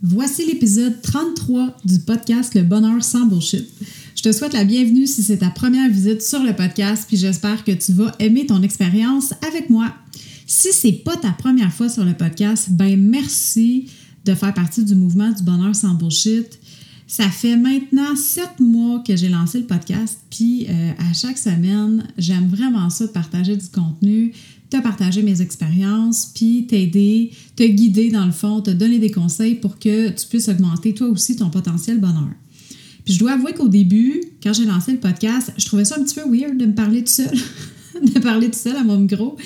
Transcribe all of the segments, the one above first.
Voici l'épisode 33 du podcast Le Bonheur sans bullshit. Je te souhaite la bienvenue si c'est ta première visite sur le podcast, puis j'espère que tu vas aimer ton expérience avec moi. Si c'est pas ta première fois sur le podcast, ben merci de faire partie du mouvement du bonheur sans bullshit. Ça fait maintenant sept mois que j'ai lancé le podcast, puis euh, à chaque semaine, j'aime vraiment ça de partager du contenu, te partager mes expériences, puis t'aider, te guider dans le fond, te donner des conseils pour que tu puisses augmenter toi aussi ton potentiel bonheur. Puis je dois avouer qu'au début, quand j'ai lancé le podcast, je trouvais ça un petit peu weird de me parler tout seul, de parler tout seul à mon micro,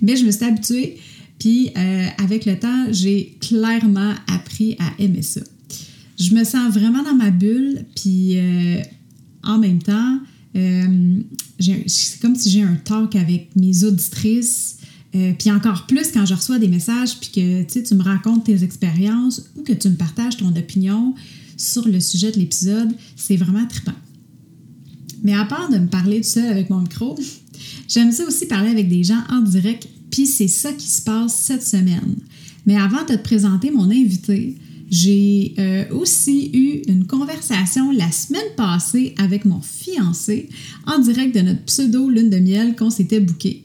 mais je me suis habituée. Puis euh, avec le temps, j'ai clairement appris à aimer ça. Je me sens vraiment dans ma bulle, puis euh, en même temps, euh, c'est comme si j'ai un talk avec mes auditrices. Euh, puis encore plus quand je reçois des messages, puis que tu me racontes tes expériences ou que tu me partages ton opinion sur le sujet de l'épisode, c'est vraiment trippant. Mais à part de me parler tout seul avec mon micro, j'aime ça aussi parler avec des gens en direct, puis c'est ça qui se passe cette semaine. Mais avant de te présenter mon invité, j'ai euh, aussi eu une conversation la semaine passée avec mon fiancé en direct de notre pseudo lune de miel qu'on s'était booké.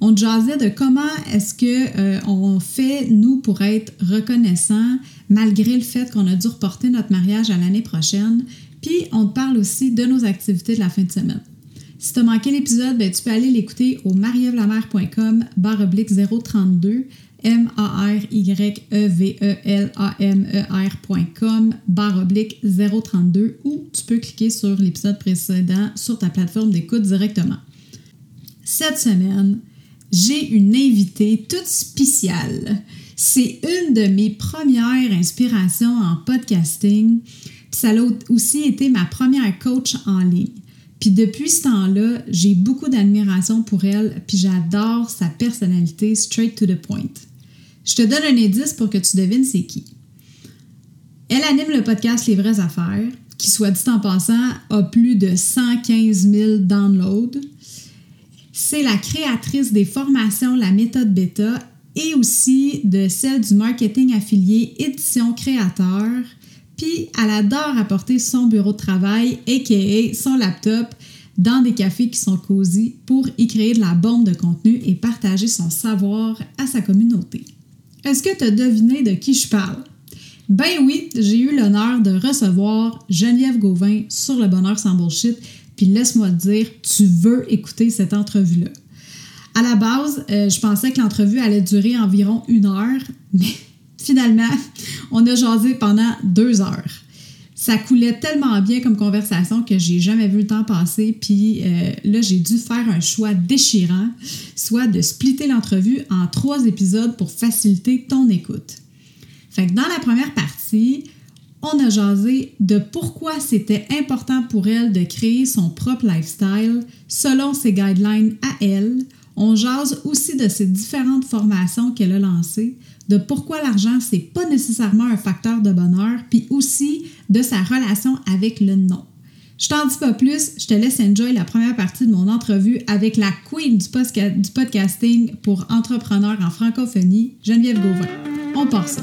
On jasait de comment est-ce que euh, on fait nous pour être reconnaissants malgré le fait qu'on a dû reporter notre mariage à l'année prochaine. Puis on parle aussi de nos activités de la fin de semaine. Si tu as manqué l'épisode, ben, tu peux aller l'écouter au marievlamer.com barre oblique 032 M-A-R-Y-E-V-E-L-A-M-E-R.com barre oblique 032 ou tu peux cliquer sur l'épisode précédent sur ta plateforme d'écoute directement. Cette semaine, j'ai une invitée toute spéciale. C'est une de mes premières inspirations en podcasting. ça a aussi été ma première coach en ligne. Puis depuis ce temps-là, j'ai beaucoup d'admiration pour elle, puis j'adore sa personnalité straight to the point. Je te donne un indice pour que tu devines c'est qui. Elle anime le podcast Les vraies affaires, qui, soit dit en passant, a plus de 115 000 downloads. C'est la créatrice des formations La méthode bêta et aussi de celle du marketing affilié Édition Créateur. Puis elle adore apporter son bureau de travail, aka son laptop, dans des cafés qui sont cosy pour y créer de la bombe de contenu et partager son savoir à sa communauté. Est-ce que tu as deviné de qui je parle? Ben oui, j'ai eu l'honneur de recevoir Geneviève Gauvin sur le bonheur sans bullshit, puis laisse-moi te dire, tu veux écouter cette entrevue-là. À la base, euh, je pensais que l'entrevue allait durer environ une heure, mais finalement, on a jasé pendant deux heures. Ça coulait tellement bien comme conversation que j'ai jamais vu le temps passer. Puis euh, là, j'ai dû faire un choix déchirant, soit de splitter l'entrevue en trois épisodes pour faciliter ton écoute. Fait que dans la première partie, on a jasé de pourquoi c'était important pour elle de créer son propre lifestyle selon ses guidelines à elle. On jase aussi de ses différentes formations qu'elle a lancées, de pourquoi l'argent, c'est pas nécessairement un facteur de bonheur, puis aussi de sa relation avec le nom. Je t'en dis pas plus, je te laisse enjoy la première partie de mon entrevue avec la queen du, podcasting pour entrepreneurs en francophonie, Geneviève Gauvin. On part ça.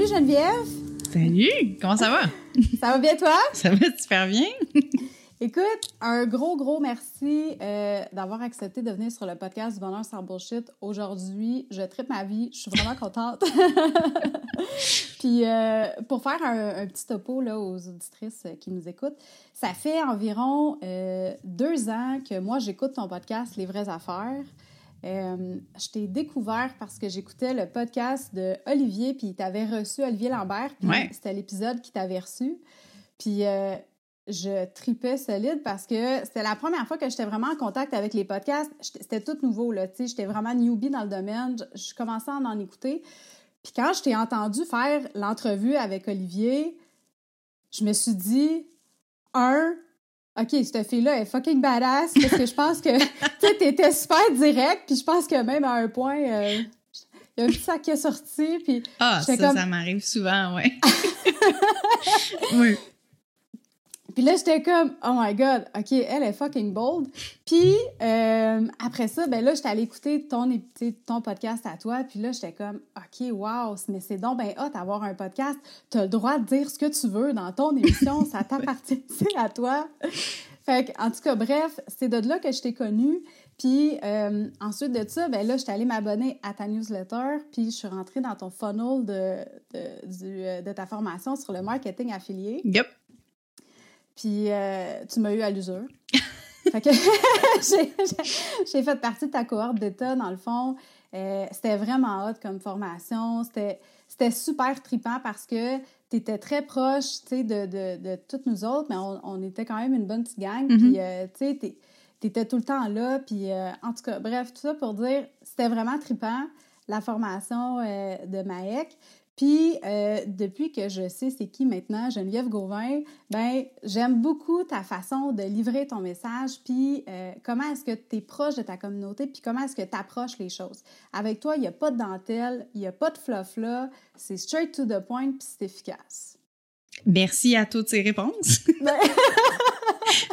Salut Geneviève. Salut, comment ça va? ça va bien toi? Ça va super bien. Écoute, un gros, gros merci euh, d'avoir accepté de venir sur le podcast du Bonheur sans Bullshit. Aujourd'hui, je tripe ma vie. Je suis vraiment contente. Puis, euh, pour faire un, petit topo là, aux auditrices qui nous écoutent, ça fait environ euh, deux ans que moi, j'écoute ton podcast Les vraies affaires. Euh, je t'ai découvert parce que j'écoutais le podcast de Olivier, puis tu avais reçu Olivier Lambert, puis c'était l'épisode qui t'avait reçu. Puis euh, je tripais solide parce que c'était la première fois que j'étais vraiment en contact avec les podcasts. C'était tout nouveau, là, tu sais, j'étais vraiment newbie dans le domaine. Je, je commençais à en écouter. Puis quand je t'ai entendu faire l'entrevue avec Olivier, je me suis dit, un, OK, cette fille-là est fucking badass parce que je pense que, tu t'étais super direct, puis je pense que même à un point, euh, il y a un petit sac qui est sorti, puis... Ah, ça, comme... ça m'arrive souvent, ouais. oui. Puis là, j'étais comme, oh my God, OK, elle est fucking bold. Puis euh, après ça, ben là, j'étais allée écouter ton, ton podcast à toi. Puis là, j'étais comme, OK, wow, mais c'est donc ben hot d'avoir un podcast. Tu as le droit de dire ce que tu veux dans ton émission. ça t'appartient, c'est à toi. Fait en tout cas, bref, c'est de là que je t'ai connue. Puis euh, ensuite de ça, ben là, j'étais allée m'abonner à ta newsletter. Puis je suis rentrée dans ton funnel de, de, du, euh, de ta formation sur le marketing affilié. Yep. Puis euh, tu m'as eu à l'usure. fait que j'ai fait partie de ta cohorte d'État, dans le fond. Euh, c'était vraiment hot comme formation. C'était super tripant parce que tu étais très proche de, de, de, toutes nous autres, mais on, on, était quand même une bonne petite gang. Mm-hmm. Puis, euh, tu sais, tu étais tout le temps là. Puis, euh, en tout cas, bref, tout ça pour dire, c'était vraiment tripant, la formation de Maek. Puis, euh, depuis que je sais c'est qui maintenant, Geneviève Gauvin, ben j'aime beaucoup ta façon de livrer ton message, puis euh, comment est-ce que tu es proche de ta communauté, puis comment est-ce que tu approches les choses. Avec toi, il n'y a pas de dentelle, il n'y a pas de fluff là, c'est straight to the point, puis c'est efficace. Merci à toutes ces réponses.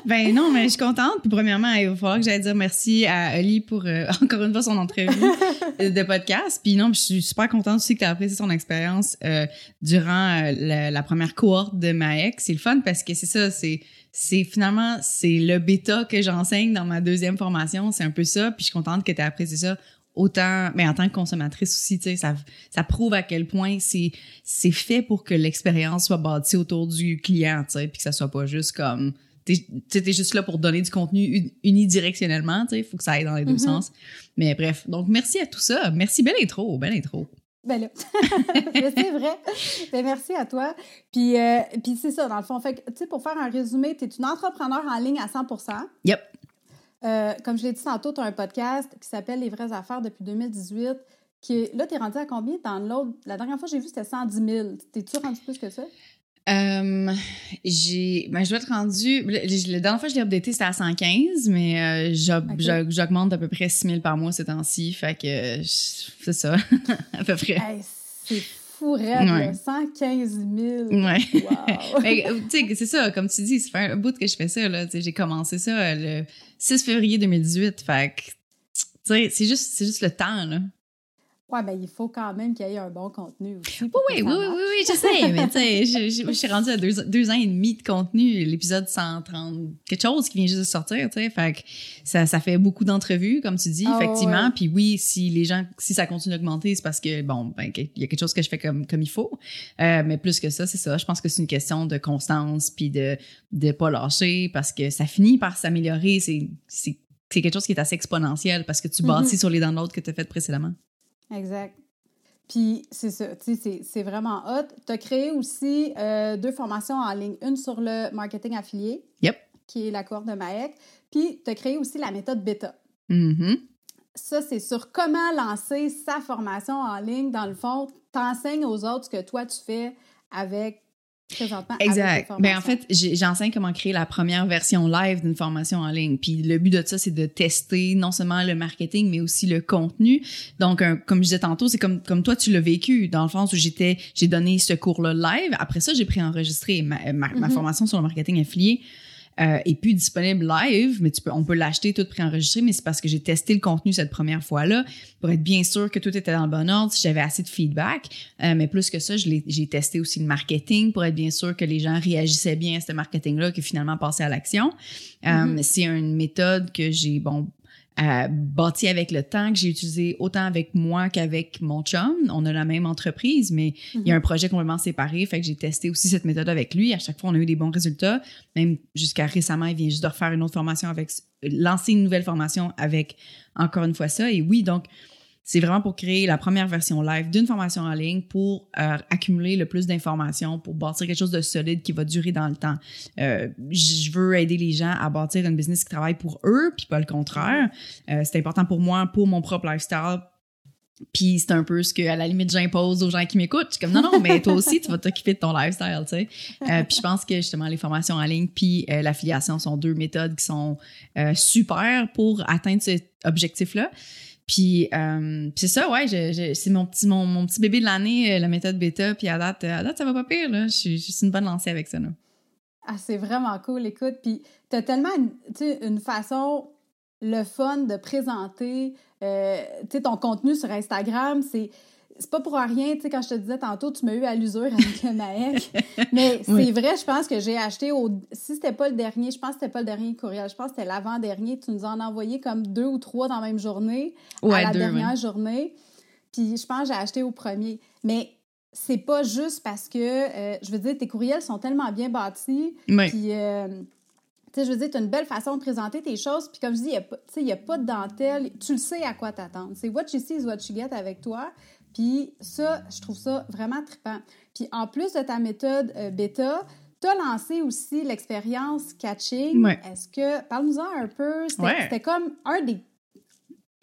ben non, mais je suis contente. Puis premièrement, il va falloir que j'aille dire merci à Oli pour euh, encore une fois son entrevue de podcast. Puis non, je suis super contente aussi que tu as apprécié son expérience euh, durant euh, la, la, première cohorte de Maek. C'est le fun parce que c'est ça, c'est c'est finalement c'est le bêta que j'enseigne dans ma deuxième formation, c'est un peu ça. Puis je suis contente que tu aies apprécié ça autant mais en tant que consommatrice aussi tu sais ça ça prouve à quel point c'est c'est fait pour que l'expérience soit bâtie autour du client tu sais puis que ça soit pas juste comme t'es es juste là pour donner du contenu unidirectionnellement tu sais faut que ça aille dans les deux Mhm. sens mais bref donc merci à tout ça merci belle intro belle intro Ben là, c'est vrai. Ben merci à toi. Puis, euh, puis c'est ça, dans le fond. Fait tu sais, pour faire un résumé, tu es une entrepreneur en ligne à 100% yep Euh, comme je l'ai dit tantôt, tu as un podcast qui s'appelle Les vraies affaires depuis 2018. Qui est, là, tu es rendu à combien dans l'autre? La dernière fois que j'ai vu, c'était 110 000. T'es-tu rendu plus que ça? Euh, j'ai, ben, je dois être rendu, la dernière fois que je l'ai updaté, c'était à 115, mais euh, j'augmente d'à peu près 6 000 par mois ces temps-ci, fait que c'est ça, à peu près. Hey, c'est fou, raide, Ouais. là. 115 000. Ouais. Wow. Mais, euh, tu sais, c'est ça, comme tu dis, ça fait un bout que je fais ça, là, j'ai commencé ça euh, le 6 février 2018, fait que, c'est juste, c'est juste le temps, là. Ouais, ben il faut quand même qu'il y ait un bon contenu aussi. Oui, oui, oui, oui, oui, je sais, mais tu sais, je, je, je suis rendue à deux, deux ans et demi de contenu, l'épisode 130, quelque chose qui vient juste de sortir, tu sais, fait que ça, ça fait beaucoup d'entrevues, comme tu dis, Ah, effectivement, ouais. puis oui, si les gens, si ça continue d'augmenter, c'est parce que, bon, ben, il y a quelque chose que je fais comme, comme il faut, euh, mais plus que ça, c'est ça, je pense que c'est une question de constance, puis de, de pas lâcher, parce que ça finit par s'améliorer, c'est, c'est, c'est quelque chose qui est assez exponentiel, parce que tu Mhm. bâtis sur les downloads que tu as fait précédemment. Exact. Puis c'est ça, tu sais, c'est- vraiment hot. Tu as créé aussi euh, deux formations en ligne, une sur le marketing affilié, Yep. qui est la cohorte de Maek, puis tu as créé aussi la méthode bêta. Mhm. Ça, c'est sur comment lancer sa formation en ligne. Dans le fond, t'enseignes aux autres ce que toi, tu fais avec, présentement, Exact. Ben, en fait, j'enseigne comment créer la première version live d'une formation en ligne. Puis le but de ça, c'est de tester non seulement le marketing, mais aussi le contenu. Donc, un- comme je disais tantôt, c'est comme comme toi tu l'as vécu dans le sens où j'étais, j'ai donné ce cours-là live. Après ça, j'ai préenregistré ma, ma, ma Mhm. formation sur le marketing affilié. Euh, est plus disponible live, mais tu peux, on peut l'acheter tout préenregistré, mais c'est parce que j'ai testé le contenu cette première fois-là pour être bien sûr que tout était dans le bon ordre, si j'avais assez de feedback. Euh, mais plus que ça, j'ai testé aussi le marketing pour être bien sûr que les gens réagissaient bien à ce marketing-là, que finalement passaient à l'action. Euh, Mhm. C'est une méthode que j'ai, bon, euh, bâti avec le temps, que j'ai utilisé autant avec moi qu'avec mon chum. On a la même entreprise, mais il y a un projet complètement séparé. Fait que j'ai testé aussi cette méthode avec lui. À chaque fois, on a eu des bons résultats. Même jusqu'à récemment, il vient juste de refaire une autre formation avec, lancer une nouvelle formation avec encore une fois ça. Et oui, donc, c'est vraiment pour créer la première version live d'une formation en ligne pour euh, accumuler le plus d'informations, pour bâtir quelque chose de solide qui va durer dans le temps. Euh, je veux aider les gens à bâtir une business qui travaille pour eux, puis pas le contraire. Euh, c'est important pour moi, pour mon propre lifestyle, puis c'est un peu ce que, à la limite, j'impose aux gens qui m'écoutent. Je suis comme, non, non, mais toi aussi, tu vas t'occuper de ton lifestyle, tu sais. Euh, puis je pense que, justement, les formations en ligne puis euh, l'affiliation sont deux méthodes qui sont euh, super pour atteindre cet objectif-là. Puis c'est ça, ouais, c'est mon petit, mon, mon, petit bébé de l'année, la méthode bêta. Puis à date, à date, ça va pas pire, là. Je suis une bonne lancée avec ça, là. Ah, c'est vraiment cool, écoute. Puis t'as tellement, sais, une façon le fun de présenter euh, ton contenu sur Instagram. C'est c'est pas pour rien, tu sais, quand je te disais tantôt, tu m'as eu à l'usure avec Maëc. Mais c'est vrai, je pense que j'ai acheté au. Si c'était pas le dernier, je pense que c'était pas le dernier courriel, je pense que c'était l'avant-dernier. Tu nous en as envoyé comme deux ou trois dans la même journée, à la dernière journée. Puis je pense que j'ai acheté au premier. Mais c'est pas juste parce que, euh, je veux dire, tes courriels sont tellement bien bâtis. Puis. Euh, je veux dire, tu as une belle façon de présenter tes choses. Puis comme je dis, il n'y a, pas de dentelle. Tu le sais à quoi t'attendre. C'est what you see is what you get avec toi. Puis ça, je trouve ça vraiment trippant. Puis en plus de ta méthode euh, bêta, tu as lancé aussi l'expérience catching. Est-ce que, parle-nous-en un peu. C'était comme un des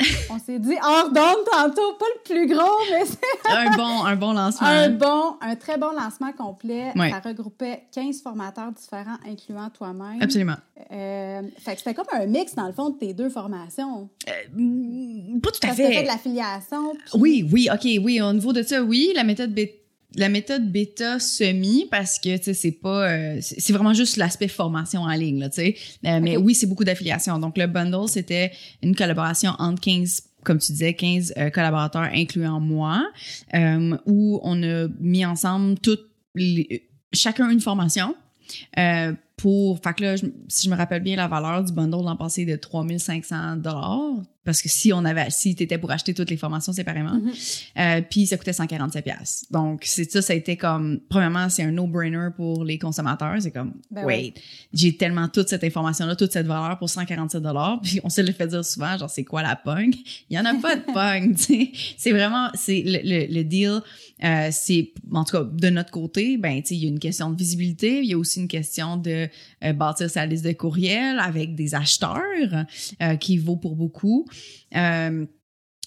on s'est dit hors d'onde tantôt, pas le plus gros, mais c'est... un, bon, un bon lancement. Un bon, un très bon lancement complet. Ça regroupait 15 formateurs différents, incluant toi-même. Absolument. Euh, fait que c'était comme un mix, dans le fond, de tes deux formations. Euh, pas tout à fait. fait de l'affiliation. Oui, oui, OK, oui. Au niveau de ça, oui, la méthode la méthode bêta semi parce que tu sais c'est pas euh, c'est vraiment juste l'aspect formation en ligne là tu sais. Euh, mais oui c'est beaucoup d'affiliation. Donc le bundle c'était une collaboration entre 15 comme tu disais 15 euh, collaborateurs incluant moi où on a mis ensemble toutes les, chacun une formation pour fait que là si je me rappelle bien la valeur du bundle l'an passé de 3500 dollars parce que si on avait si t'étais pour acheter toutes les formations séparément mm-hmm. euh, puis ça coûtait 147 pièces donc c'est ça ça a été comme premièrement c'est un no brainer pour les consommateurs. C'est comme ben wait j'ai tellement toute cette information là toute cette valeur pour 147 dollars. Puis on se le fait dire souvent genre c'est quoi la punk? Il y en a pas de punk c'est vraiment c'est le, le, deal euh, c'est en tout cas de notre côté ben il y a une question de visibilité il y a aussi une question de euh, bâtir sa liste de courriels avec des acheteurs euh, qui vaut pour beaucoup.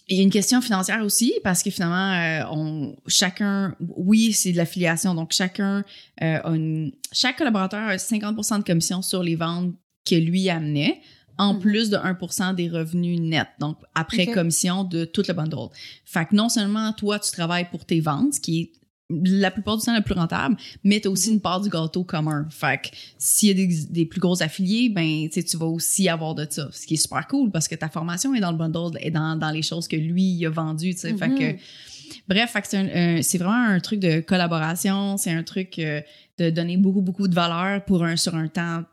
Il y a une question financière aussi parce que finalement, on chacun, oui, c'est de l'affiliation, donc chacun a une, chaque collaborateur a 50% de commission sur les ventes que lui amenait, en mhm. plus de 1% des revenus nets, donc après commission de tout le bundle. Fait que non seulement toi, tu travailles pour tes ventes, ce qui est la plupart du temps le plus rentable, mais tu as aussi une part du gâteau commun. Fait que s'il y a des, des, plus gros affiliés, ben tu vas aussi avoir de ça. Ce qui est super cool parce que ta formation est dans le bundle, est dans, dans les choses que lui il a vendues. Fait que mm-hmm. bref, c'est vraiment un truc de collaboration, c'est un truc euh, de donner beaucoup beaucoup de valeur pour un sur un temps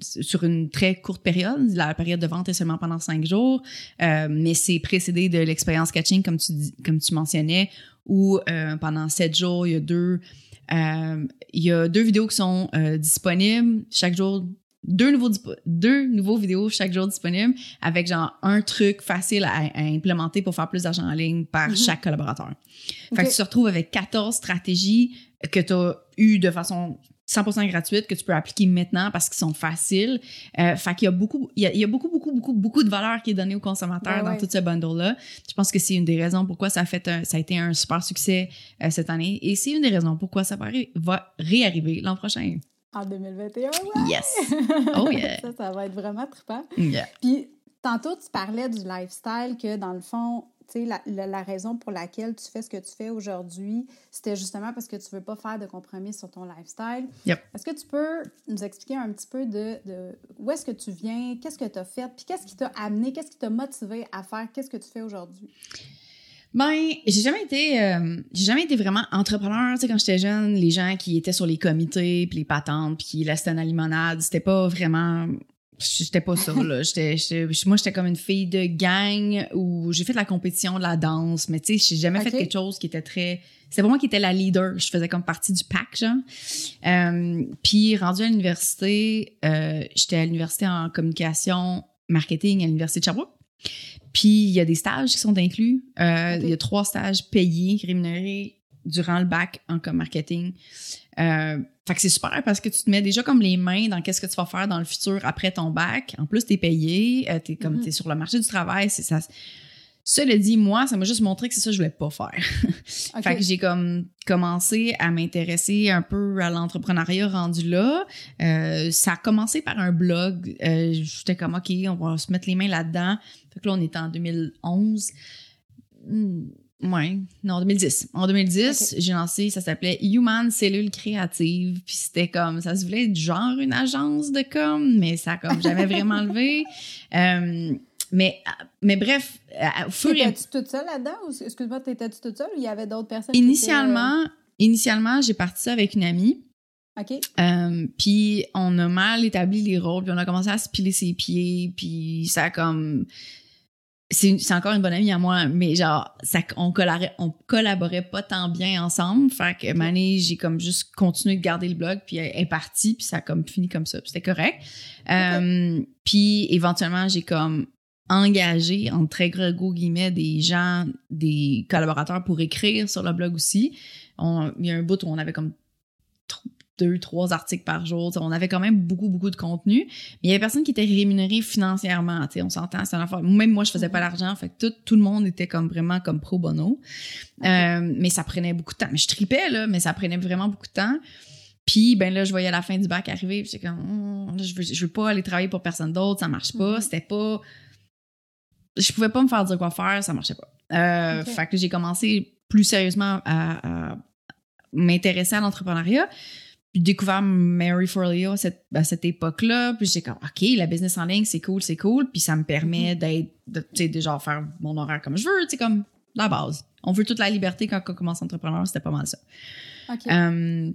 sur une très courte période. La période de vente est seulement pendant cinq jours, euh, mais c'est précédé de l'expérience catching, comme tu, comme tu mentionnais, où euh, pendant sept jours, il y a deux, euh, il y a deux vidéos qui sont disponibles chaque jour. Deux nouveaux, deux nouveaux vidéos chaque jour disponibles avec genre un truc facile à, implémenter pour faire plus d'argent en ligne par mm-hmm. chaque collaborateur. Fait que tu te retrouves avec 14 stratégies que tu as eues de façon 100% gratuite que tu peux appliquer maintenant parce qu'ils sont faciles. Euh, fait qu'il y a beaucoup, il y a, beaucoup, beaucoup, beaucoup, beaucoup de valeur qui est donnée aux consommateurs dans tout ce bundle-là. Je pense que c'est une des raisons pourquoi ça a fait, ça a été un super succès euh, cette année et c'est une des raisons pourquoi ça va, va réarriver l'an prochain. En 2021, Yes! Oh yeah! ça, ça va être vraiment trippant. Yeah. Puis, tantôt, tu parlais du lifestyle que, dans le fond, la, la, raison pour laquelle tu fais ce que tu fais aujourd'hui, c'était justement parce que tu veux pas faire de compromis sur ton lifestyle. Est-ce que tu peux nous expliquer un petit peu de, de où est-ce que tu viens, qu'est-ce que tu as fait, puis qu'est-ce qui t'a amené, qu'est-ce qui t'a motivé à faire, qu'est-ce que tu fais aujourd'hui? Ben, j'ai jamais été, euh, j'ai jamais été vraiment entrepreneur. Tu sais, quand j'étais jeune, les gens qui étaient sur les comités, puis les patentes, puis qui laissaient la limonade, c'était pas vraiment J'étais pas ça, là. J'étais, moi, j'étais comme une fille de gang où j'ai fait de la compétition, de la danse, mais tu sais, j'ai jamais fait quelque chose qui était très... C'est pas moi qui étais la leader. Je faisais comme partie du pack, genre. Euh, puis, rendu à l'université, euh, j'étais à l'université en communication marketing à l'université de Sherbrooke. Puis il y a des stages qui sont inclus. Euh. Il y a trois stages payés, rémunérés durant le bac en comme marketing. Euh, fait que c'est super parce que tu te mets déjà comme les mains dans qu'est-ce que tu vas faire dans le futur après ton bac. En plus, t'es payé, euh, t'es comme Mhm. t'es sur le marché du travail. C'est ça. Cela dit, moi, ça m'a juste montré que c'est ça que je voulais pas faire. Fait que j'ai comme commencé à m'intéresser un peu à l'entrepreneuriat rendu là. Euh, ça a commencé par un blog. Euh, J'étais comme, OK, on va se mettre les mains là-dedans. Fait que là, on était en 2011. Hmm, Ouais, non, 2010. En 2010, j'ai lancé, ça s'appelait Human Cellule Créative. Puis c'était comme, ça se voulait être genre une agence de com, mais ça a comme jamais vraiment levé. Euh, mais, mais bref, au fur et à Étais-tu toute seule là-dedans? Ou, excuse-moi, t'étais-tu toute seule ou il y avait d'autres personnes? qui Initialement, initialement, j'ai parti ça avec une amie. euh, OK. Euh, puis on a mal établi les rôles, puis on a commencé à se piler ses pieds, puis ça a comme c'est encore une bonne amie à moi, mais genre ça on collaborait on collaborait pas tant bien ensemble, fait que Mané, j'ai comme juste continué de garder le blog puis elle est partie puis ça a comme fini comme ça, puis c'était correct. Euh, puis éventuellement, j'ai comme engagé en très gros guillemets des gens, des collaborateurs pour écrire sur le blog aussi. On- il y a un bout où on avait comme deux, trois articles par jour. T'sais, on avait quand même beaucoup, beaucoup de contenu. Mais il y avait personne qui était rémunéré financièrement. t'sais, On s'entend, c'est affaire. Même moi, je faisais pas l'argent. Fait que tout, tout le monde était comme vraiment comme pro bono. Euh, mais ça prenait beaucoup de temps. Mais je tripais, là, mais ça prenait vraiment beaucoup de temps. Puis, ben là, je voyais la fin du bac arriver. Puis comme, Hum, là, je veux, je veux pas aller travailler pour personne d'autre. Ça marche pas. Mhm. C'était pas... Je pouvais pas me faire dire quoi faire. Ça marchait pas. Euh. Fait que j'ai commencé plus sérieusement à, à m'intéresser à l'entrepreneuriat. Puis découvert Mary Forleo à cette, à cette époque-là. Puis j'ai comme, OK, la business en ligne, c'est cool, c'est cool. Puis ça me permet d'être, de, tu sais, genre faire mon horaire comme je veux, tu sais, comme la base. On veut toute la liberté quand on commence entrepreneur, c'était pas mal ça. OK. Euh,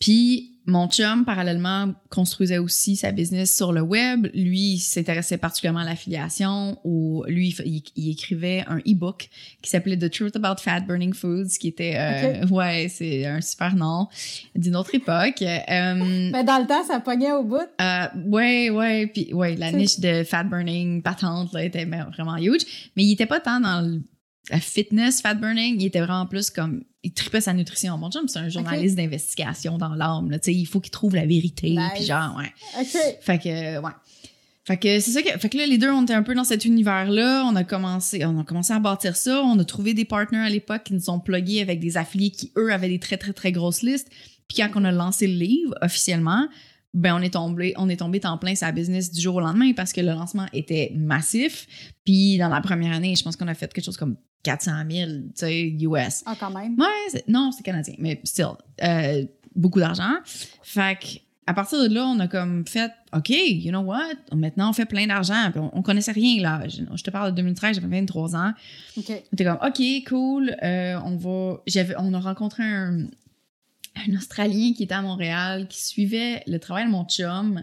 puis mon chum, parallèlement, construisait aussi sa business sur le web. Lui, il s'intéressait particulièrement à l'affiliation. Ou lui, il, il écrivait un e-book qui s'appelait The Truth About Fat Burning Foods, qui était, euh, ouais, c'est un super nom d'une autre époque. Euh, Mais dans le temps, ça pognait au bout. euh, ouais, ouais, puis ouais, la niche de fat burning patente là était vraiment huge, mais il était pas tant dans le- la fitness fat burning, il était vraiment plus comme il tripait sa nutrition. Mon chum, c'est un journaliste d'investigation dans l'âme, là, tu sais, il faut qu'il trouve la vérité, Nice. puis genre ouais. OK. Fait que ouais. Fait que c'est ça que fait que là les deux on était un peu dans cet univers là, on a commencé on a commencé à bâtir ça, on a trouvé des partenaires à l'époque qui nous ont plugués avec des affiliés qui eux avaient des très très très grosses listes. Puis quand on a lancé le livre officiellement, ben on est tombé on est tombé en plein sa business du jour au lendemain parce que le lancement était massif. Puis dans la première année, je pense qu'on a fait quelque chose comme 400 000, tu sais, US. Ah, quand même? Ouais, non, c'est canadien, mais still, euh, beaucoup d'argent. Fait que, à partir de là, on a comme fait, OK, you know what? Maintenant, on fait plein d'argent. On, on connaissait rien, là. Je, je te parle de 2013, j'avais 23 ans. OK. On était comme, OK, cool, euh, on va. J'avais, on a rencontré un, un Australien qui était à Montréal, qui suivait le travail de mon chum.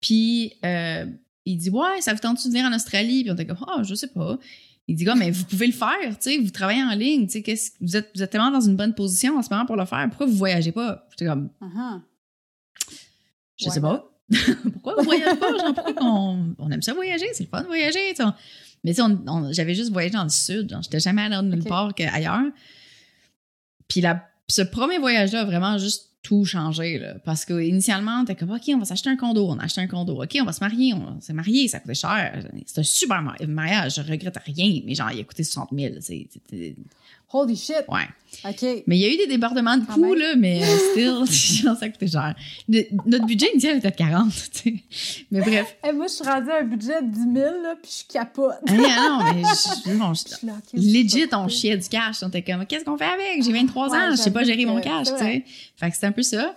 Puis, euh, il dit, ouais, ça vous tente de venir en Australie? Puis on était comme, ah, je sais pas. Il dit, gars, mais vous pouvez le faire, tu sais, vous travaillez en ligne, tu sais, vous êtes, vous êtes tellement dans une bonne position en ce moment pour le faire, pourquoi vous voyagez pas? J'étais comme, Uh-huh. je sais pas. pourquoi vous voyagez pas? Genre, pourquoi qu'on on aime ça voyager? C'est le fun de voyager. tu sais. On- Mais tu sais, on- on- j'avais juste voyagé dans le sud. Genre, j'étais jamais allée nulle part qu'ailleurs. Puis la, ce premier voyage-là a vraiment juste tout changé. Là, parce qu'initialement, t'es comme, OK, on va s'acheter un condo. On a acheté un condo. OK, on va se marier. On s'est marié. Ça coûtait cher. C'est un super ma- mariage. Je regrette rien. Mais genre, il a coûté 60 000. c'est- Holy shit. Ouais. OK. Mais il y a eu des débordements de coûts, là, mais euh, still, ça coûtait cher. Notre budget initial était de 40, tu sais. Mais bref. Eh, moi, je suis rendue à un budget de 10 000, là, puis je capote. Hein, non, mais je, bon, je- là, legit, on chiait du cash. On était comme, qu'est-ce qu'on fait avec? J'ai 23 Ouais, ans, je sais pas gérer mon cash, tu sais. Fait que c'était un peu ça.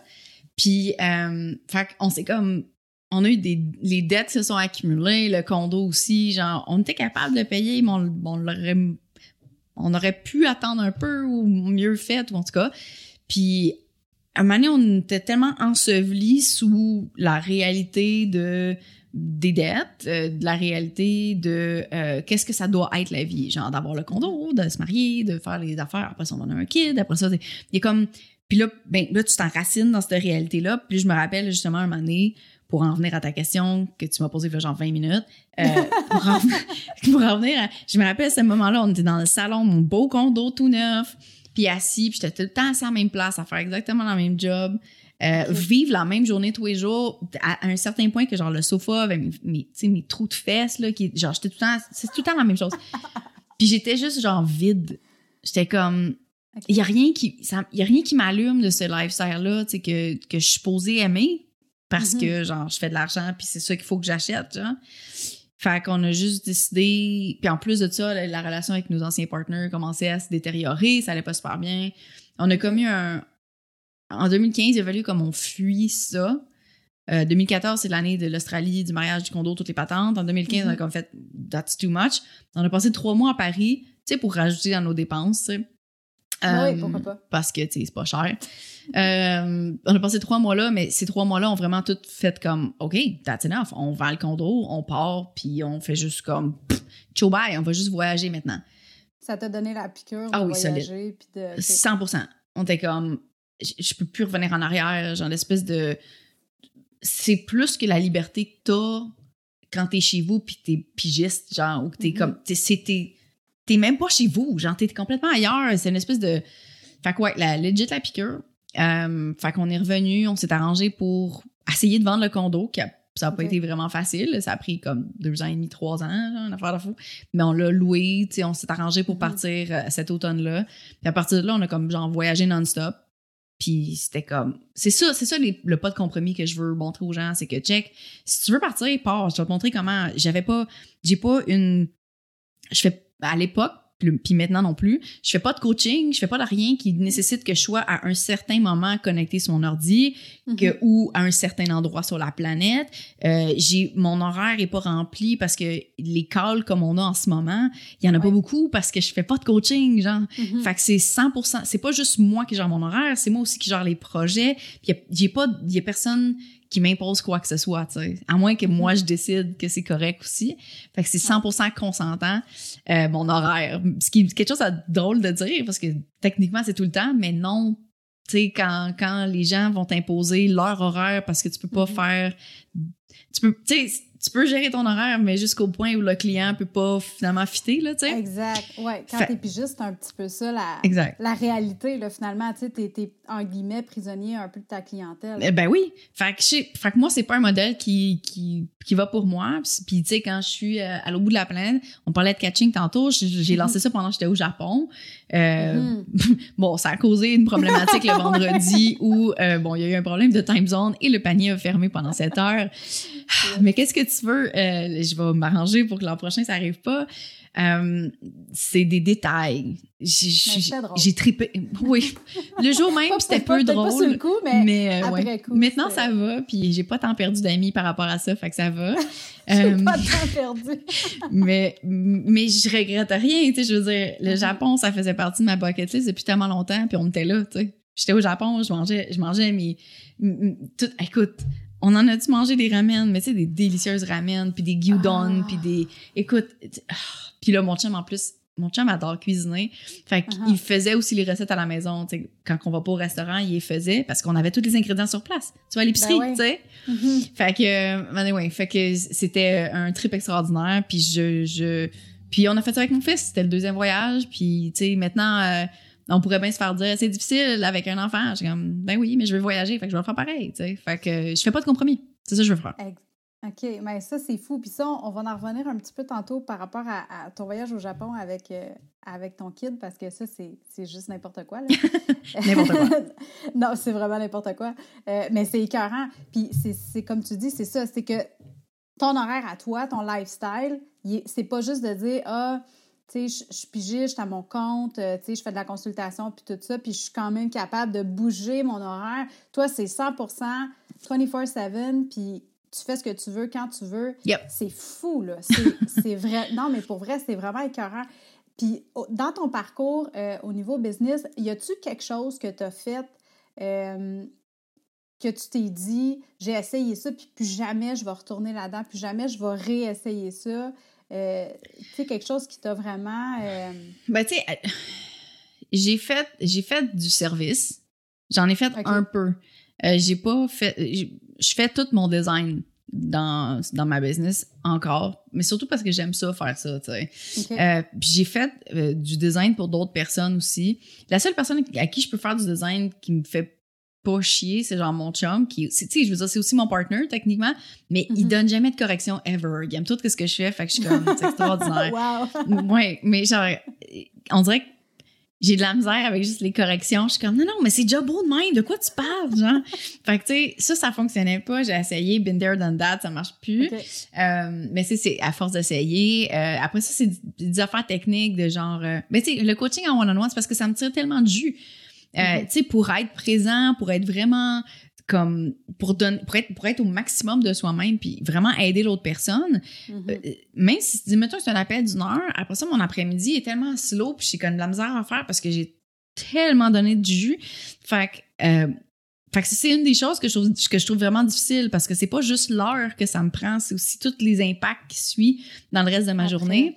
Puis, euh, fait qu'on s'est comme, on a eu des, les dettes se sont accumulées, le condo aussi, genre, on était capable de payer, mais on, on l'aurait, on aurait pu attendre un peu ou mieux fait, ou en tout cas. Puis, à un moment donné, on était tellement ensevelis sous la réalité de des dettes, euh, de la réalité de euh, qu'est-ce que ça doit être la vie, genre d'avoir le condo, de se marier, de faire les affaires, après ça on a un kid, après ça, il a comme puis là, ben, là, tu t'enracines dans cette réalité-là. Puis je me rappelle justement un moment donné pour en venir à ta question que tu m'as posée il y a genre 20 minutes, euh, pour, en, pour en venir à- je me rappelle à ce moment-là, on était dans le salon, mon beau condo tout neuf, puis assis, puis j'étais tout le temps assis à la même place, à faire exactement le même job, euh, vivre la même journée tous les jours, à, à un certain point que genre le sofa avec mes, mes, tu sais, mes trous de fesses, là, qui, genre j'étais tout le temps, c'est tout le temps la même chose. puis j'étais juste genre vide. J'étais comme, il y a rien qui ça, y a rien qui m'allume de ce lifestyle là tu sais que que je suis supposée aimer parce Mhm. que genre je fais de l'argent puis c'est ça qu'il faut que j'achète genre fait qu'on a juste décidé puis en plus de ça la, la relation avec nos anciens partenaires commençait à se détériorer ça allait pas super bien on a commis un en 2015 il a fallu comme on fuit ça Euh, 2014, c'est l'année de l'Australie, du mariage, du condo, toutes les patentes. En 2015, on a Mhm. comme fait That's too much. On a passé trois mois à Paris, tu sais, pour rajouter dans nos dépenses, Ah oui, Euh, pourquoi pas. Parce que, tu sais, c'est pas cher. Euh, on a passé trois mois là, mais ces trois mois-là ont vraiment tout fait comme, OK, that's enough. On vend le condo, on part, puis on fait juste comme, ciao bye, on va juste voyager maintenant. Ça t'a donné la piqûre Ah de oui, voyager. Puis de, ok. 100 On était comme, je je peux plus revenir en arrière, genre l'espèce de... C'est plus que la liberté que t'as quand t'es chez vous puis t'es pigiste, genre, ou que t'es Mhm. comme... C'est- t'es, même pas chez vous, genre, t'es complètement ailleurs. C'est une espèce de... Fait que ouais, la, legit la piqûre. Euh, fait qu'on est revenu, on s'est arrangé pour essayer de vendre le condo, qui a- ça a pas été vraiment facile. Ça a pris comme deux ans et demi, trois ans, genre, une affaire de fou. Mais on l'a loué, tu sais, on s'est arrangé pour Mhm. partir euh, cet automne-là. Puis à partir de là, on a comme genre voyagé non-stop. Puis c'était comme c'est ça, c'est ça les- le pas de compromis que je veux montrer aux gens, c'est que check, si tu veux partir, pars, je vais te montrer comment. J'avais pas j'ai pas une je fais à l'époque puis maintenant non plus, je fais pas de coaching, je fais pas de rien qui nécessite que je sois à un certain moment connecté sur mon ordi, Mhm. que, ou à un certain endroit sur la planète. Euh, j'ai mon horaire est pas rempli parce que les calls comme on a en ce moment, il y en a pas beaucoup parce que je fais pas de coaching, genre. Mhm. Fait que c'est 100%, c'est pas juste moi qui gère mon horaire, c'est moi aussi qui gère les projets. Puis y a- j'ai pas, il y a personne qui m'impose quoi que ce soit, tu sais. À moins que moi je décide que c'est correct aussi. Fait que c'est 100% consentant euh, mon horaire. Ce qui est quelque chose de drôle de dire parce que techniquement c'est tout le temps, mais non. Tu sais, quand, quand les gens vont t'imposer leur horaire parce que tu peux pas Mhm. faire. Tu peux, tu sais, tu peux gérer ton horaire, mais jusqu'au point où le client peut pas finalement fitter, là, tu sais. Exact. Ouais, quand Fait- t'es pigiste, c'est un petit peu ça la, Exact. la réalité, là, finalement. Tu sais, t'es, t'es, en guillemets, prisonnier un peu de ta clientèle. Eh Ben oui. Fait que, je sais- fait que moi, c'est pas un modèle qui, qui, qui va pour moi. Puis, tu sais, quand je suis euh, à l'autre bout de la planète, on parlait de catching tantôt, j'ai j'ai lancé ça pendant que j'étais au Japon. Euh, Mhm. Bon, ça a causé une problématique le vendredi où, euh, bon, il y a eu un problème de time zone et le panier a fermé pendant 7 heures. Ah, Mais qu'est-ce que tu veux? Euh, je vais m'arranger pour que l'an prochain, ça arrive pas. Euh, c'est des détails. J'ai- trippé. Oui. Le jour même, c'était peu drôle. Pas sur le coup, mais, Mais, euh, après ouais. coup. Maintenant, ça va, puis j'ai pas tant perdu d'amis par rapport à ça, fait que ça va. J'ai Euh, pas temps perdu. mais, mais je regrette rien, tu sais, je veux dire, le Mhm. Japon, ça faisait partie de ma bucket list depuis tellement longtemps, puis on était là, tu sais. J'étais au Japon, je mangeais, je mangeais mes... tout, écoute, on en a-tu mangé des ramen, mais tu sais, des délicieuses ramen, puis des gyudon, Ah. puis des... Écoute, ah, puis là, mon chum, en plus, mon chum adore cuisiner. Fait qu'il Uh-huh. faisait aussi les recettes à la maison, tu sais. Quand on va pas au restaurant, il les faisait parce qu'on avait tous les ingrédients sur place. Tu vois, à l'épicerie, Ben ouais. tu sais. Mhm. Fait que, euh, anyway, fait que c'était un trip extraordinaire. Puis je, je, puis on a fait ça avec mon fils. C'était le deuxième voyage. Puis tu sais, maintenant, euh, on pourrait bien se faire dire c'est difficile avec un enfant. J'ai comme ben oui, mais je veux voyager. Fait que je vais le faire pareil. Fait que je fais pas de compromis. C'est ça que je veux faire. OK, mais ça, c'est fou. Puis ça, on va en revenir un petit peu tantôt par rapport à, à ton voyage au Japon avec, euh, avec ton kid, parce que ça, c'est c'est juste n'importe quoi. N'importe quoi. non, c'est vraiment n'importe quoi. Euh, mais c'est écœurant. Puis c'est- c'est comme tu dis, c'est ça, c'est que ton horaire à toi, ton lifestyle, c'est pas juste de dire, ah, tu sais, je- je suis pigiste, je suis à mon compte, euh, tu sais, je fais de la consultation, puis tout ça, puis je suis quand même capable de bouger mon horaire. Toi, c'est 100% 24-7, puis tu fais ce que tu veux quand tu veux. Yep. C'est fou, là. C'est vrai. Non, mais pour vrai, c'est vraiment écœurant. Puis, dans ton parcours euh, au niveau business, y a-tu quelque chose que tu as fait euh, que tu t'es dit, j'ai essayé ça, puis plus jamais je vais retourner là-dedans, plus jamais je vais réessayer ça? Euh, tu sais, quelque chose qui t'a vraiment. euh, Ben tu sais, euh, j'ai fait, j'ai fait du service. J'en ai fait un peu. Euh, j'ai pas fait. je fais tout mon design dans, dans ma business encore, mais surtout parce que j'aime ça, faire ça, tu sais. Euh, puis j'ai fait euh, du design pour d'autres personnes aussi. La seule personne à qui je peux faire du design qui me fait pas chier, c'est genre mon chum qui, tu sais, je veux dire, c'est aussi mon partner techniquement, mais il mhm. donne jamais de correction ever. Il aime tout ce que je fais, fait que je suis comme, c'est extraordinaire. wow. Ouais, mais genre, on dirait que j'ai de la misère avec juste les corrections. Je suis comme, non, non, mais c'est déjà beau de même. De quoi tu parles, genre? fait que, tu sais, ça, ça fonctionnait pas. J'ai essayé, been there, done that, ça marche plus. Euh, mais c'est à force d'essayer. Euh, après ça, c'est des, affaires techniques de genre... Euh, mais tu sais, le coaching en one-on-one, c'est parce que ça me tire tellement de jus. Tu sais, pour être présent, pour être vraiment comme pour donner pour être pour être au maximum de soi-même puis vraiment aider l'autre personne mm-hmm. euh, même si dis mettons c'est un appel d'une heure après ça mon après-midi est tellement slow puis j'ai comme de la misère à faire parce que j'ai tellement donné du jus fait que euh, fait que c'est une des choses que je trouve, que je trouve vraiment difficile parce que c'est pas juste l'heure que ça me prend, c'est aussi tous les impacts qui suivent dans le reste de ma journée.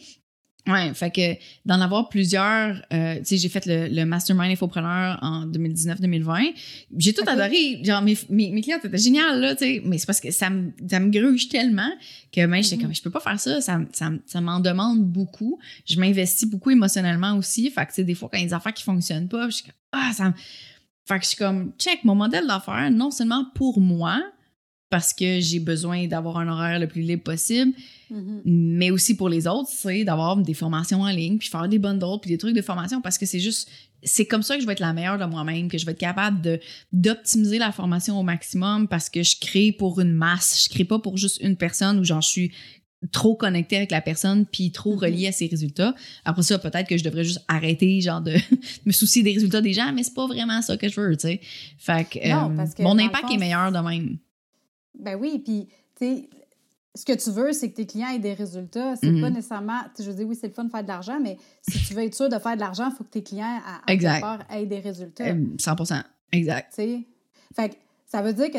Ouais, fait que d'en avoir plusieurs, euh, tu sais, j'ai fait le, le Mastermind Infopreneur en 2019-2020. J'ai tout adoré. Genre, mes, mes, mes clients étaient géniales, là, tu sais, mais c'est parce que ça me, ça me gruge tellement que même, j'étais mm-hmm. comme, je peux pas faire ça, ça, ça, ça m'en demande beaucoup. Je m'investis beaucoup émotionnellement aussi. Fait que, tu sais, des fois, quand il y a des affaires qui fonctionnent pas, je suis comme, ah, ça Fait que je suis comme, check, mon modèle d'affaires, non seulement pour moi, parce que j'ai besoin d'avoir un horaire le plus libre possible, mm-hmm. mais aussi pour les autres, c'est d'avoir des formations en ligne, puis faire des bundles, puis des trucs de formation, parce que c'est juste, c'est comme ça que je vais être la meilleure de moi-même, que je vais être capable de d'optimiser la formation au maximum, parce que je crée pour une masse, je crée pas pour juste une personne où j'en suis trop connecté avec la personne puis trop mm-hmm. relié à ses résultats. Après ça, peut-être que je devrais juste arrêter genre de me soucier des résultats des gens, mais c'est pas vraiment ça que je veux, tu sais. Fait que, euh, mon impact est meilleur de même. Ben oui, puis, tu sais, ce que tu veux, c'est que tes clients aient des résultats. C'est pas mhm. nécessairement. Je veux dire, oui, c'est le fun de faire de l'argent, mais si tu veux être sûr de faire de l'argent, il faut que tes clients, à, à aient des résultats. 100% Exact. Tu sais? Fait que ça veut dire que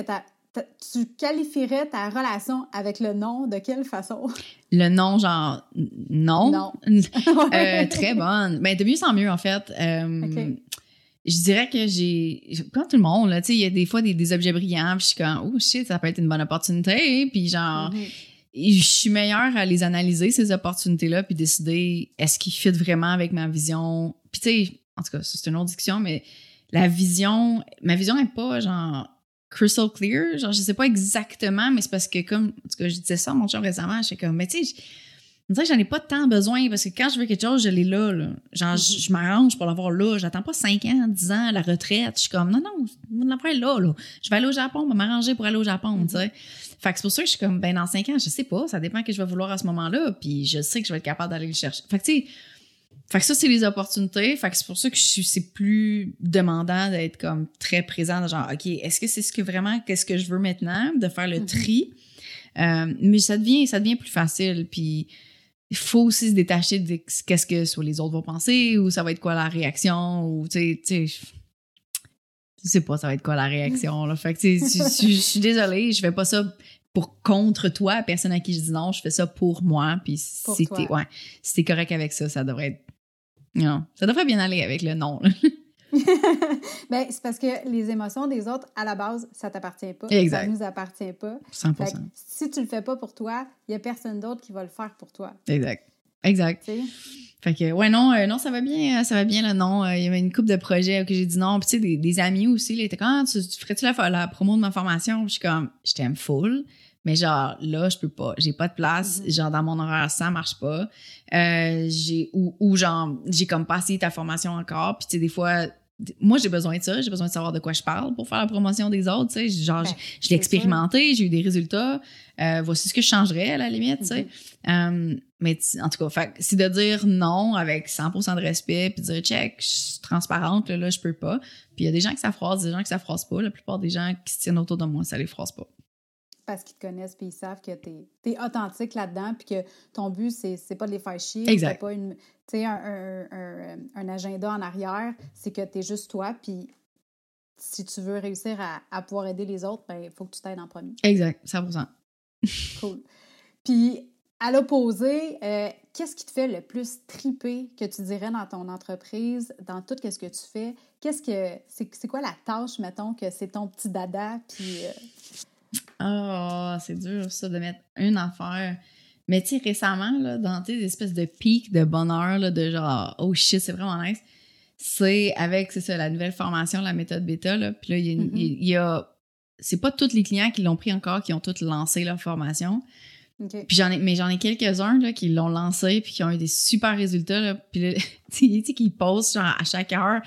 tu qualifierais ta relation avec le nom de quelle façon? Le nom, genre, non? Non. euh, très bonne. Ben, de mieux en mieux, en fait. Euh, je dirais que j'ai comme tout le monde là tu sais il y a des fois des, objets brillants puis je suis comme oh shit ça peut être une bonne opportunité puis genre mm-hmm. je suis meilleure à les analyser ces opportunités là puis décider est-ce qu'ils fit vraiment avec ma vision? Puis tu sais en tout cas c'est une autre discussion mais la vision ma vision est pas genre crystal clear genre je sais pas exactement mais c'est parce que comme en tout cas je disais ça à mon chum récemment je suis comme mais tu sais on dirait que j'en ai pas tant besoin parce que quand je veux quelque chose, je l'ai là, là. Genre, mm-hmm. je, m'arrange pour l'avoir là. J'attends pas 5 ans, 10 ans, la retraite. Je suis comme, non, non, je vais là, là. Je vais aller au Japon, je vais m'arranger pour aller au Japon, tu sais. Fait que c'est pour ça que je suis comme, ben, dans 5 ans, je sais pas. Ça dépend que je vais vouloir à ce moment-là. Puis je sais que je vais être capable d'aller le chercher. Fait que, tu sais, fait que ça, c'est les opportunités. Fait que c'est pour ça que je suis, c'est plus demandant d'être comme très présent, genre, OK, est-ce que c'est ce que vraiment, qu'est-ce que je veux maintenant, de faire le mm-hmm. tri? Euh, mais ça devient, ça devient plus facile. Puis, il faut aussi se détacher de qu'est-ce que soit les autres vont penser ou ça va être quoi la réaction ou tu sais je sais pas ça va être quoi la réaction là. Fait que je suis désolée je fais pas ça pour contre toi personne à qui je dis non je fais ça pour moi puis si t'es ouais si correct avec ça ça devrait être non ça devrait bien aller avec le non ben, c'est parce que les émotions des autres, à la base, ça t'appartient pas. Exact. Ça nous appartient pas. 100%. si tu le fais pas pour toi, il y a personne d'autre qui va le faire pour toi. Exact. Exact. Fait que, ouais, non, euh, non, ça va bien, ça va bien, là, non. Euh, il y avait une couple de projets que j'ai dit non. Puis, tu sais, des, amis aussi, là, étaient comme, ah, tu, ferais-tu la, la, promo de ma formation? je suis comme, je t'aime full. Mais genre, là, je peux pas. J'ai pas de place. Mm-hmm. Genre, dans mon horaire, ça marche pas. Euh, j'ai, ou, ou genre, j'ai comme passé ta formation encore. Puis, tu sais, des fois, moi, j'ai besoin de ça. J'ai besoin de savoir de quoi je parle pour faire la promotion des autres. Tu sais. Genre, ben, je, l'ai expérimenté, j'ai eu des résultats. Euh, voici ce que je changerais à la limite. tu sais. Euh, mais en tout cas, c'est de dire non avec 100% de respect puis dire check, je suis transparente, là, là je peux pas. Puis il y a des gens qui ça des gens qui ça pas. La plupart des gens qui se tiennent autour de moi, ça les phrase pas parce qu'ils te connaissent puis ils savent que tu es, authentique là-dedans puis que ton but, c'est pas de les faire chier. Exact. pas une, un, un, un, un, agenda en arrière. C'est que tu es juste toi puis si tu veux réussir à, à pouvoir aider les autres, ben, il faut que tu t'aides en premier. Exact, 100% Cool. Puis, à l'opposé, euh, qu'est-ce qui te fait le plus triper que tu dirais dans ton entreprise, dans tout ce que tu fais? Qu'est-ce que c'est quoi la tâche, mettons, que c'est ton petit dada, puis euh, Oh, c'est dur, ça, de mettre une affaire. Mais tu sais, récemment, là, dans des espèces de pics de bonheur, là, de genre, oh shit, c'est vraiment nice, c'est avec, c'est ça, la nouvelle formation, la méthode bêta, là. Puis là, il y a, Mhm. y a- c'est pas tous les clients qui l'ont pris encore, qui ont tous lancé leur formation. Puis j'en ai, mais j'en ai quelques-uns là, qui l'ont lancé puis qui ont eu des super résultats. Là. Puis là, tu sais, qui postent genre à chaque heure.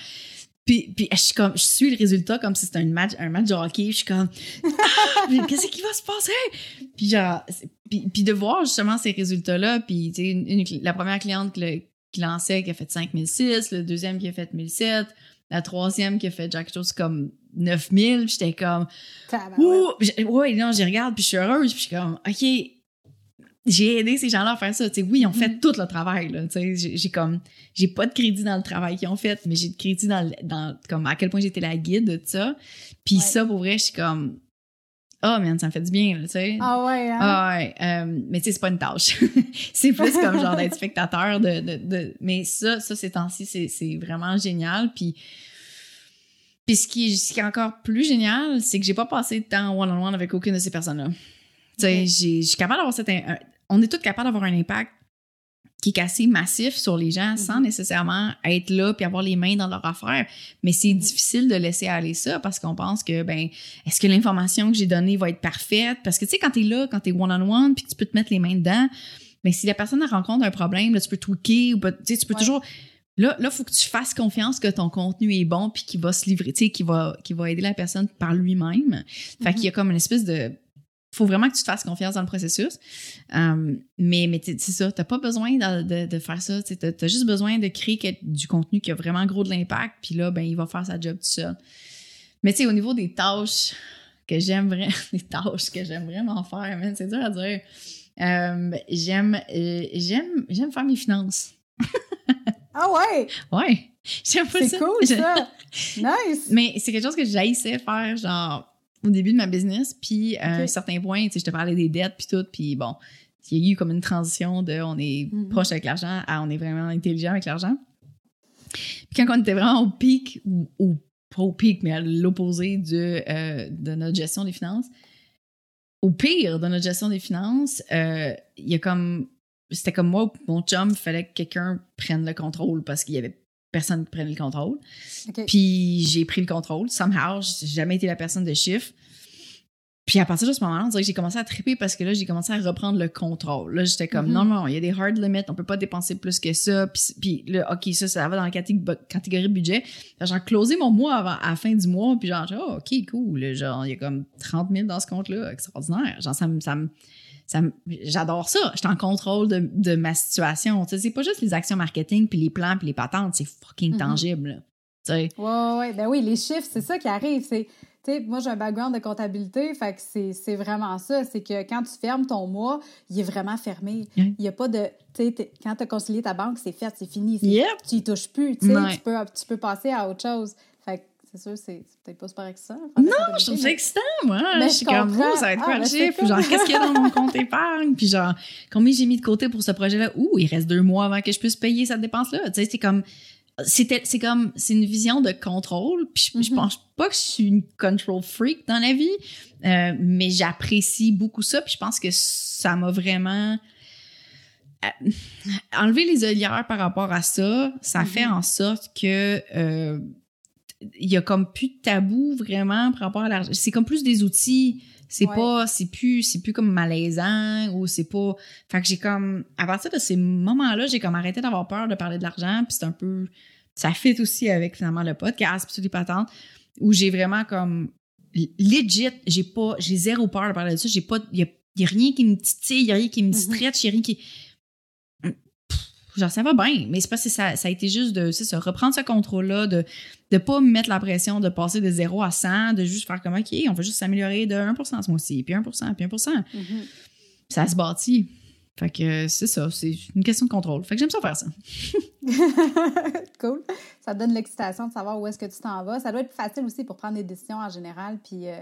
Puis, puis je suis comme, je suis le résultat comme si c'était un match, un match de hockey. Je suis comme, ah, qu'est-ce qui va se passer? Puis genre, puis, puis de voir justement ces résultats-là. Puis tu sais, une- une- la première cliente qui, le- qui lançait qui a fait 5006, le deuxième qui a fait 1007, la troisième qui a fait quelque chose comme 9000. Puis j'étais comme. Ouh! Ouais, non, j'y regarde, puis je suis heureuse, puis je suis comme, OK, j'ai aidé ces gens-là à faire ça. Tu sais, oui, ils ont fait Mhm. tout le travail, là. Tu sais, j'ai comme, j'ai pas de crédit dans le travail qu'ils ont fait, mais j'ai de crédit dans, dans, comme, à quel point j'étais la guide de ça. Puis Ouais. ça, pour vrai, je suis comme, oh, man, ça me fait du bien, tu sais. Ah ouais, hein? Ah ouais, euh, mais tu sais, c'est pas une tâche. c'est plus comme genre d'être spectateur de, de, de- Mais ça, ça, ces temps-ci, c'est, vraiment génial. Puis, puis ce qui, est, ce qui est encore plus génial, c'est que j'ai pas passé de temps one-on-one avec aucune de ces personnes-là. Tu sais, Ok. j'ai- je suis capable d'avoir cet... on est tous capables d'avoir un impact qui est assez massif sur les gens sans Mhm. nécessairement être là puis avoir les mains dans leur affaire. Mais c'est Mhm. difficile de laisser aller ça parce qu'on pense que, ben, est-ce que l'information que j'ai donnée va être parfaite? Parce que, tu sais, quand t'es là, quand t'es one-on-one puis que tu peux te mettre les mains dedans, mais si la personne rencontre un problème, là, tu peux tweaker ou pas- tu sais, tu peux Ouais. toujours... Là, là, faut que tu fasses confiance que ton contenu est bon puis qu'il va se livrer, tu sais, qu'il va, qu'il va aider la personne par lui-même. Fait Mhm. qu'il y a comme une espèce de... Faut vraiment que tu te fasses confiance dans le processus. Euh, mais mais c'est ça, t'as pas besoin de, de, de faire ça. Tu as, juste besoin de créer que- du contenu qui a vraiment gros de l'impact. Puis là, ben, il va faire sa job tout seul. Mais tu sais, au niveau des tâches que j'aime vraiment, des tâches que j'aime vraiment faire, c'est dur à dire. Euh, j'aime, euh, j'aime, j'aime faire mes finances. Ah ouais! Ouais, j'aime pas C'est ça. cool, Je- ça! Nice! Mais c'est quelque chose que j'haïssais faire, genre, au début de ma business. Puis, à un certain point, je te parlais des dettes, puis tout. Puis, bon, il y a eu comme une transition de on est Mhm. proche avec l'argent à on est vraiment intelligent avec l'argent. Puis, quand on était vraiment au pic, ou, ou pas au pic, mais à l'opposé de, euh, de notre gestion des finances, au pire de notre gestion des finances, euh, il y a comme. C'était comme moi, mon chum, il fallait que quelqu'un prenne le contrôle parce qu'il y avait personne qui prenait le contrôle. Puis j'ai pris le contrôle. Somehow, j'ai jamais été la personne de chiffre. Puis à partir de ce moment-là, on dirait que j'ai commencé à triper parce que là, j'ai commencé à reprendre le contrôle. Là, j'étais comme, Mhm. non, non, il y a des hard limits, on peut pas dépenser plus que ça. Puis, puis là, OK, ça, ça va dans la catégorie, budget. J'ai closé mon mois avant, à la fin du mois, puis genre, oh, OK, cool. Genre, il y a comme 30 000 dans ce compte-là, extraordinaire. Genre, ça me... Ça me ça j'adore ça. J'étais en contrôle de, de ma situation. Tu sais, c'est pas juste les actions marketing, puis les plans, puis les patentes. C'est fucking Mhm. tangible. sais. Ouais. Ben oui, les chiffres, c'est ça qui arrive. C'est, tu sais, moi, j'ai un background de comptabilité, fait que c'est, c'est vraiment ça. C'est que quand tu fermes ton mois, il est vraiment fermé. Il n'y a pas de, quand tu as concilié ta banque, c'est fait, c'est fini. Yep. Tu y touches plus, Ouais. tu, peux, tu peux passer à autre chose. C'est sûr, c'est, peut-être pas super excitant. Non, je trouve ça excitant, moi. Mais je suis comme, comprends. ouh, ça va être Ah, quoi mais le chiffre? cool. Genre, qu'est-ce qu'il y a dans mon compte épargne? Puis genre, combien j'ai mis de côté pour ce projet-là? Ouh, il reste deux mois avant que je puisse payer cette dépense-là. Tu sais, c'est comme, c'était, c'est comme, c'est une vision de contrôle. Puis je, je Mhm. pense pas que je suis une control freak dans la vie, euh, mais j'apprécie beaucoup ça. Puis je pense que ça m'a vraiment euh, enlever les œillères par rapport à ça, ça Mhm. fait en sorte que euh, il y a comme plus de tabou vraiment par rapport à l'argent. C'est comme plus des outils. C'est Ouais. pas, c'est plus, c'est plus comme malaisant ou c'est pas. Fait que j'ai comme, à partir de ces moments-là, j'ai comme arrêté d'avoir peur de parler de l'argent. Puis c'est un peu, ça fit aussi avec finalement le podcast puis toutes les patentes où j'ai vraiment comme legit, j'ai pas, j'ai zéro peur de parler de ça. J'ai pas, il y a, y a rien qui me titille, il y a rien qui me Mhm. stretch, il y a rien qui. Genre, ça va bien, mais c'est parce que ça, ça a été juste de, c'est ça, reprendre ce contrôle-là, de de pas me mettre la pression de passer de 0 à 100, de juste faire comme, OK, on va juste s'améliorer de 1% ce mois-ci, puis 1%, puis 1%. Mhm. Ça se bâtit. Fait que c'est ça, c'est une question de contrôle. Fait que j'aime ça faire ça. cool. Ça te donne l'excitation de savoir où est-ce que tu t'en vas. Ça doit être facile aussi pour prendre des décisions en général. Puis, euh,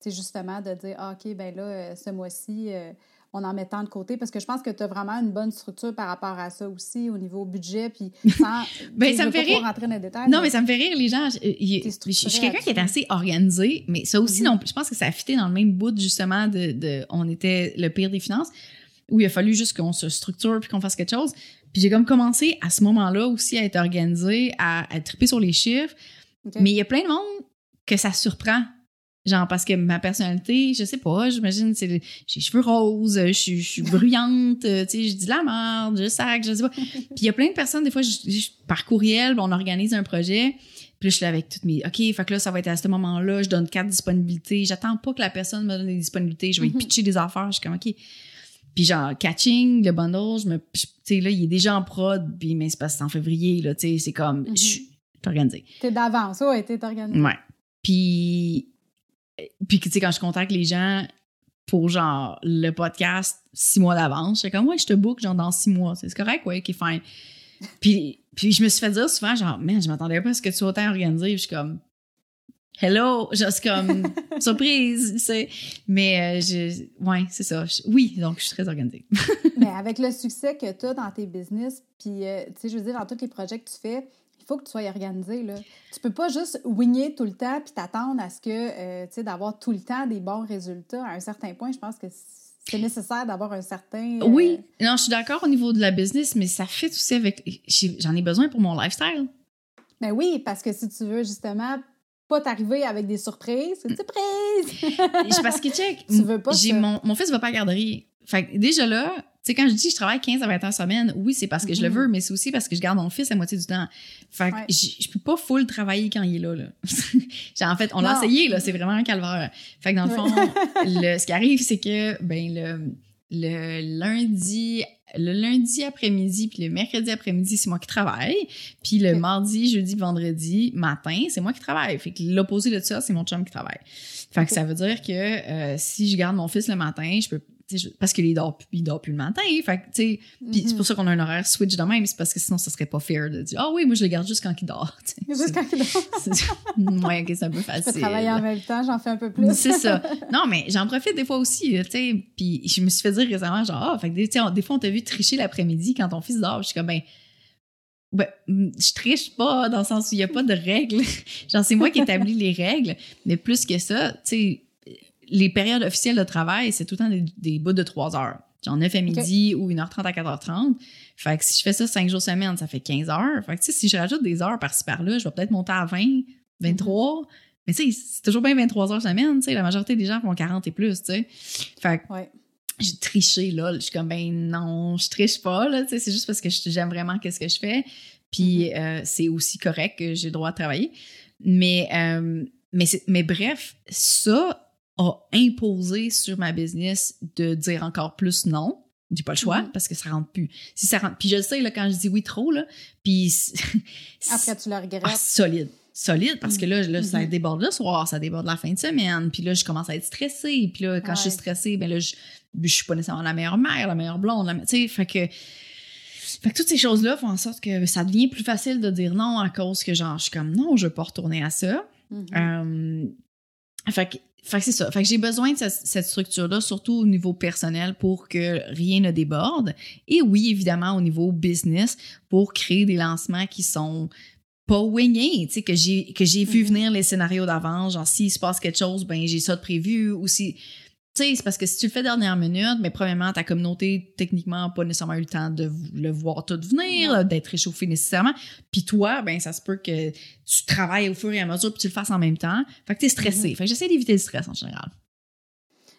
tu sais, justement, de dire, ah, OK, ben là, euh, ce mois-ci, euh, on en met tant de côté? Parce que je pense que tu as vraiment une bonne structure par rapport à ça aussi, au niveau budget, puis sans... ben, ça me fait rire. rentrer dans les détails. Non, mais... ça me fait rire, les gens. Je, je, je suis quelqu'un qui est assez organisé, mais ça aussi, Mhm. non, je pense que ça a fité dans le même bout, justement, de, de on était le pire des finances, où il a fallu juste qu'on se structure puis qu'on fasse quelque chose. Puis j'ai comme commencé à ce moment-là aussi à être organisé, à, à triper sur les chiffres. Mais il y a plein de monde que ça surprend. Genre, parce que ma personnalité, je sais pas, j'imagine, c'est, j'ai les cheveux roses, je suis, je suis bruyante, euh, tu sais, je dis de la merde, je sac, je sais pas. Puis il y a plein de personnes, des fois, je- je- par courriel, on organise un projet, puis là, je suis là avec toutes mes, OK, fait que là, ça va être à ce moment-là, je donne quatre disponibilités, j'attends pas que la personne me donne des disponibilités, je vais Mhm. pitcher des affaires, je suis comme, OK. Puis genre, catching, le bundle, je me, tu sais, là, il est déjà en prod, puis mais c'est parce en février, là, tu sais, c'est comme, Mhm. je suis organisée. T'es d'avance, ouais, t'es organisé. Ouais. Puis, puis tu sais, quand je contacte les gens pour genre le podcast six mois d'avance, je suis comme, ouais, je te book genre dans six mois. C'est correct, ouais, ok, fine. Puis, puis je me suis fait dire souvent, genre, man, je m'attendais pas à ce que tu sois autant organisé. Puis je suis comme, hello, juste comme, surprise, tu sais. Mais, euh, je, ouais, c'est ça. Je- oui, donc je suis très organisée. Mais avec le succès que tu as dans tes business, puis, euh, tu sais, je veux dire, dans tous les projets que tu fais, il faut que tu sois organisé, là. Tu peux pas juste wingner tout le temps puis t'attendre à ce que, euh, tu sais, d'avoir tout le temps des bons résultats. À un certain point, je pense que c'est nécessaire d'avoir un certain... euh, Oui, non, je suis d'accord au niveau de la business, mais ça fait aussi avec, j'en ai besoin pour mon lifestyle. Ben oui, parce que si tu veux, justement, pas t'arriver avec des surprises, c'est une surprise! Parce que, check, Tu veux pas j'ai ça. mon, mon fils va pas à la garderie. Fait que déjà là, tu sais, quand je dis je travaille 15 à 20 heures semaine, oui, c'est parce que je le Mhm. veux, mais c'est aussi parce que je garde mon fils la moitié du temps. Fait que Ouais. je peux pas full travailler quand il est là, là. En fait, on l'a essayé, là, c'est vraiment un calvaire. Fait que dans le fond, le, ce qui arrive, c'est que, ben, le, le lundi, le lundi après-midi puis le mercredi après-midi, c'est moi qui travaille. Puis le mardi, jeudi, vendredi matin, c'est moi qui travaille. Fait que l'opposé de ça, c'est mon chum qui travaille. Fait que ça veut dire que euh, si je garde mon fils le matin, je peux parce qu'il dort, il dort plus le matin. Fait tu c'est Mhm. pour ça qu'on a un horaire switch de même, c'est parce que sinon, ça serait pas fair de dire, ah oui, moi, je le garde juste quand il dort. Juste quand il dort. C'est- ouais, ok, c'est un peu Je facile. peux travailler en même temps, j'en fais un peu plus. C'est ça. Non, mais j'en profite des fois aussi, là, tu sais. Puis je me suis fait dire récemment, genre, ah, fait que, des fois, on t'a vu tricher l'après-midi quand ton fils dort. Je suis comme, ben, ben, mm, je triche pas dans le sens où il y a pas de règles. genre, c'est moi qui établis les règles. Mais plus que ça, tu sais, les périodes officielles de travail, c'est tout le temps des, des bouts de 3 heures. Genre 9 à midi ou 1h30 à 4h30. Fait que si je fais ça 5 jours semaine, ça fait 15 heures. Fait que, tu sais, si je rajoute des heures par-ci par-là, je vais peut-être monter à 20, 23. Mais tu sais, c'est toujours bien 23 heures semaine, tu sais. La majorité des gens font 40 et plus, tu sais. Fait que Ouais. j'ai triché, là. Je suis comme, ben non, je triche pas, là. Tu sais, c'est juste parce que j'aime vraiment qu'est-ce que je fais. Puis euh, c'est aussi correct que j'ai le droit de travailler. Mais, euh, mais, c'est- mais bref, ça a imposé sur ma business de dire encore plus non. J'ai pas le choix Mhm. parce que ça rentre plus. Si ça rentre, puis je le sais là quand je dis oui trop là, puis Après, tu le regrettes. ah, solide. Solide, parce que là, là ça Mhm. déborde le soir, ça déborde la fin de semaine. Puis là, je commence à être stressée. Puis là, quand je suis stressée, ben là, je, je suis pas nécessairement la meilleure mère, la meilleure blonde. la Tu sais, fait que... Fait que toutes ces choses-là font en sorte que ça devient plus facile de dire non à cause que, genre, je suis comme, non, je veux pas retourner à ça. Mhm. Euh, fait que, fait que c'est ça. Fait que j'ai besoin de cette, cette structure-là, surtout au niveau personnel, pour que rien ne déborde. Et oui, évidemment, au niveau business, pour créer des lancements qui sont pas wingés, tu sais, que j'ai, que j'ai vu Mhm. venir les scénarios d'avance. Genre, s'il se passe quelque chose, ben, j'ai ça de prévu. Ou si, tu sais, c'est parce que si tu le fais dernière minute, mais premièrement, ta communauté, techniquement, a pas nécessairement eu le temps de le voir tout venir, d'être réchauffé nécessairement. Puis toi, ben, ça se peut que tu travailles au fur et à mesure puis tu le fasses en même temps. Fait que t'es stressé. Mhm. Fait que j'essaie d'éviter le stress en général.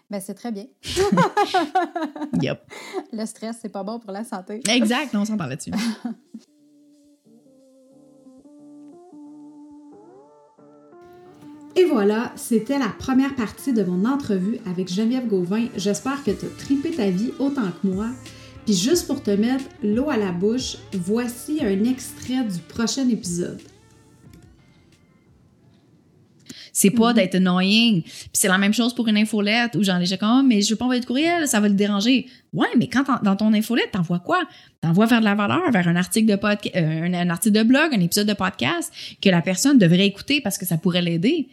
Ben, c'est très bien. Yep. Le stress, c'est pas bon pour la santé. Exact, on s'entend là-dessus. Et voilà, c'était la première partie de mon entrevue avec Geneviève Gauvin. J'espère que tu as tripé ta vie autant que moi. Puis juste pour te mettre l'eau à la bouche, voici un extrait du prochain épisode. C'est pas Mhm. d'être annoying. Puis c'est la même chose pour une infolette où genre les gens comme, Ah, mais je veux pas envoyer de courriel, ça va le déranger. Ouais, mais quand dans ton infolette, t'envoies quoi? T'envoies vers de la valeur, vers un article de podcast, un, un article de blog, un épisode de podcast que la personne devrait écouter parce que ça pourrait l'aider.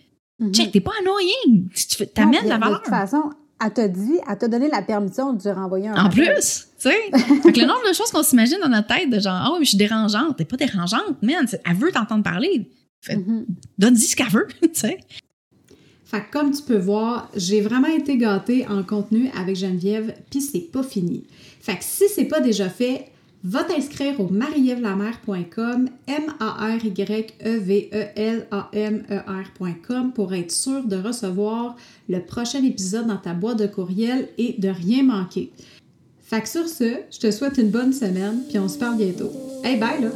Mhm. Check, t'es pas annoying. Tu T'amènes de la De valeur. toute façon, elle t'a dit, elle t'a donné la permission de lui renvoyer un En rappel. plus, tu sais. Fait que le nombre de choses qu'on s'imagine dans notre tête, de genre, ah oui, mais je suis dérangeante. T'es pas dérangeante, man. Elle veut t'entendre parler. Fait, Mhm. Donne-y ce qu'elle veut, tu sais. Fait que comme tu peux voir, j'ai vraiment été gâtée en contenu avec Geneviève, puis c'est pas fini. Fait que si c'est pas déjà fait, va t'inscrire au marievlamer.com, M-A-R-Y-E-V-E-L-A-M-E-R.com pour être sûr de recevoir le prochain épisode dans ta boîte de courriel et de rien manquer. Fait que sur ce, je te souhaite une bonne semaine, puis on se parle bientôt. Hey, bye là!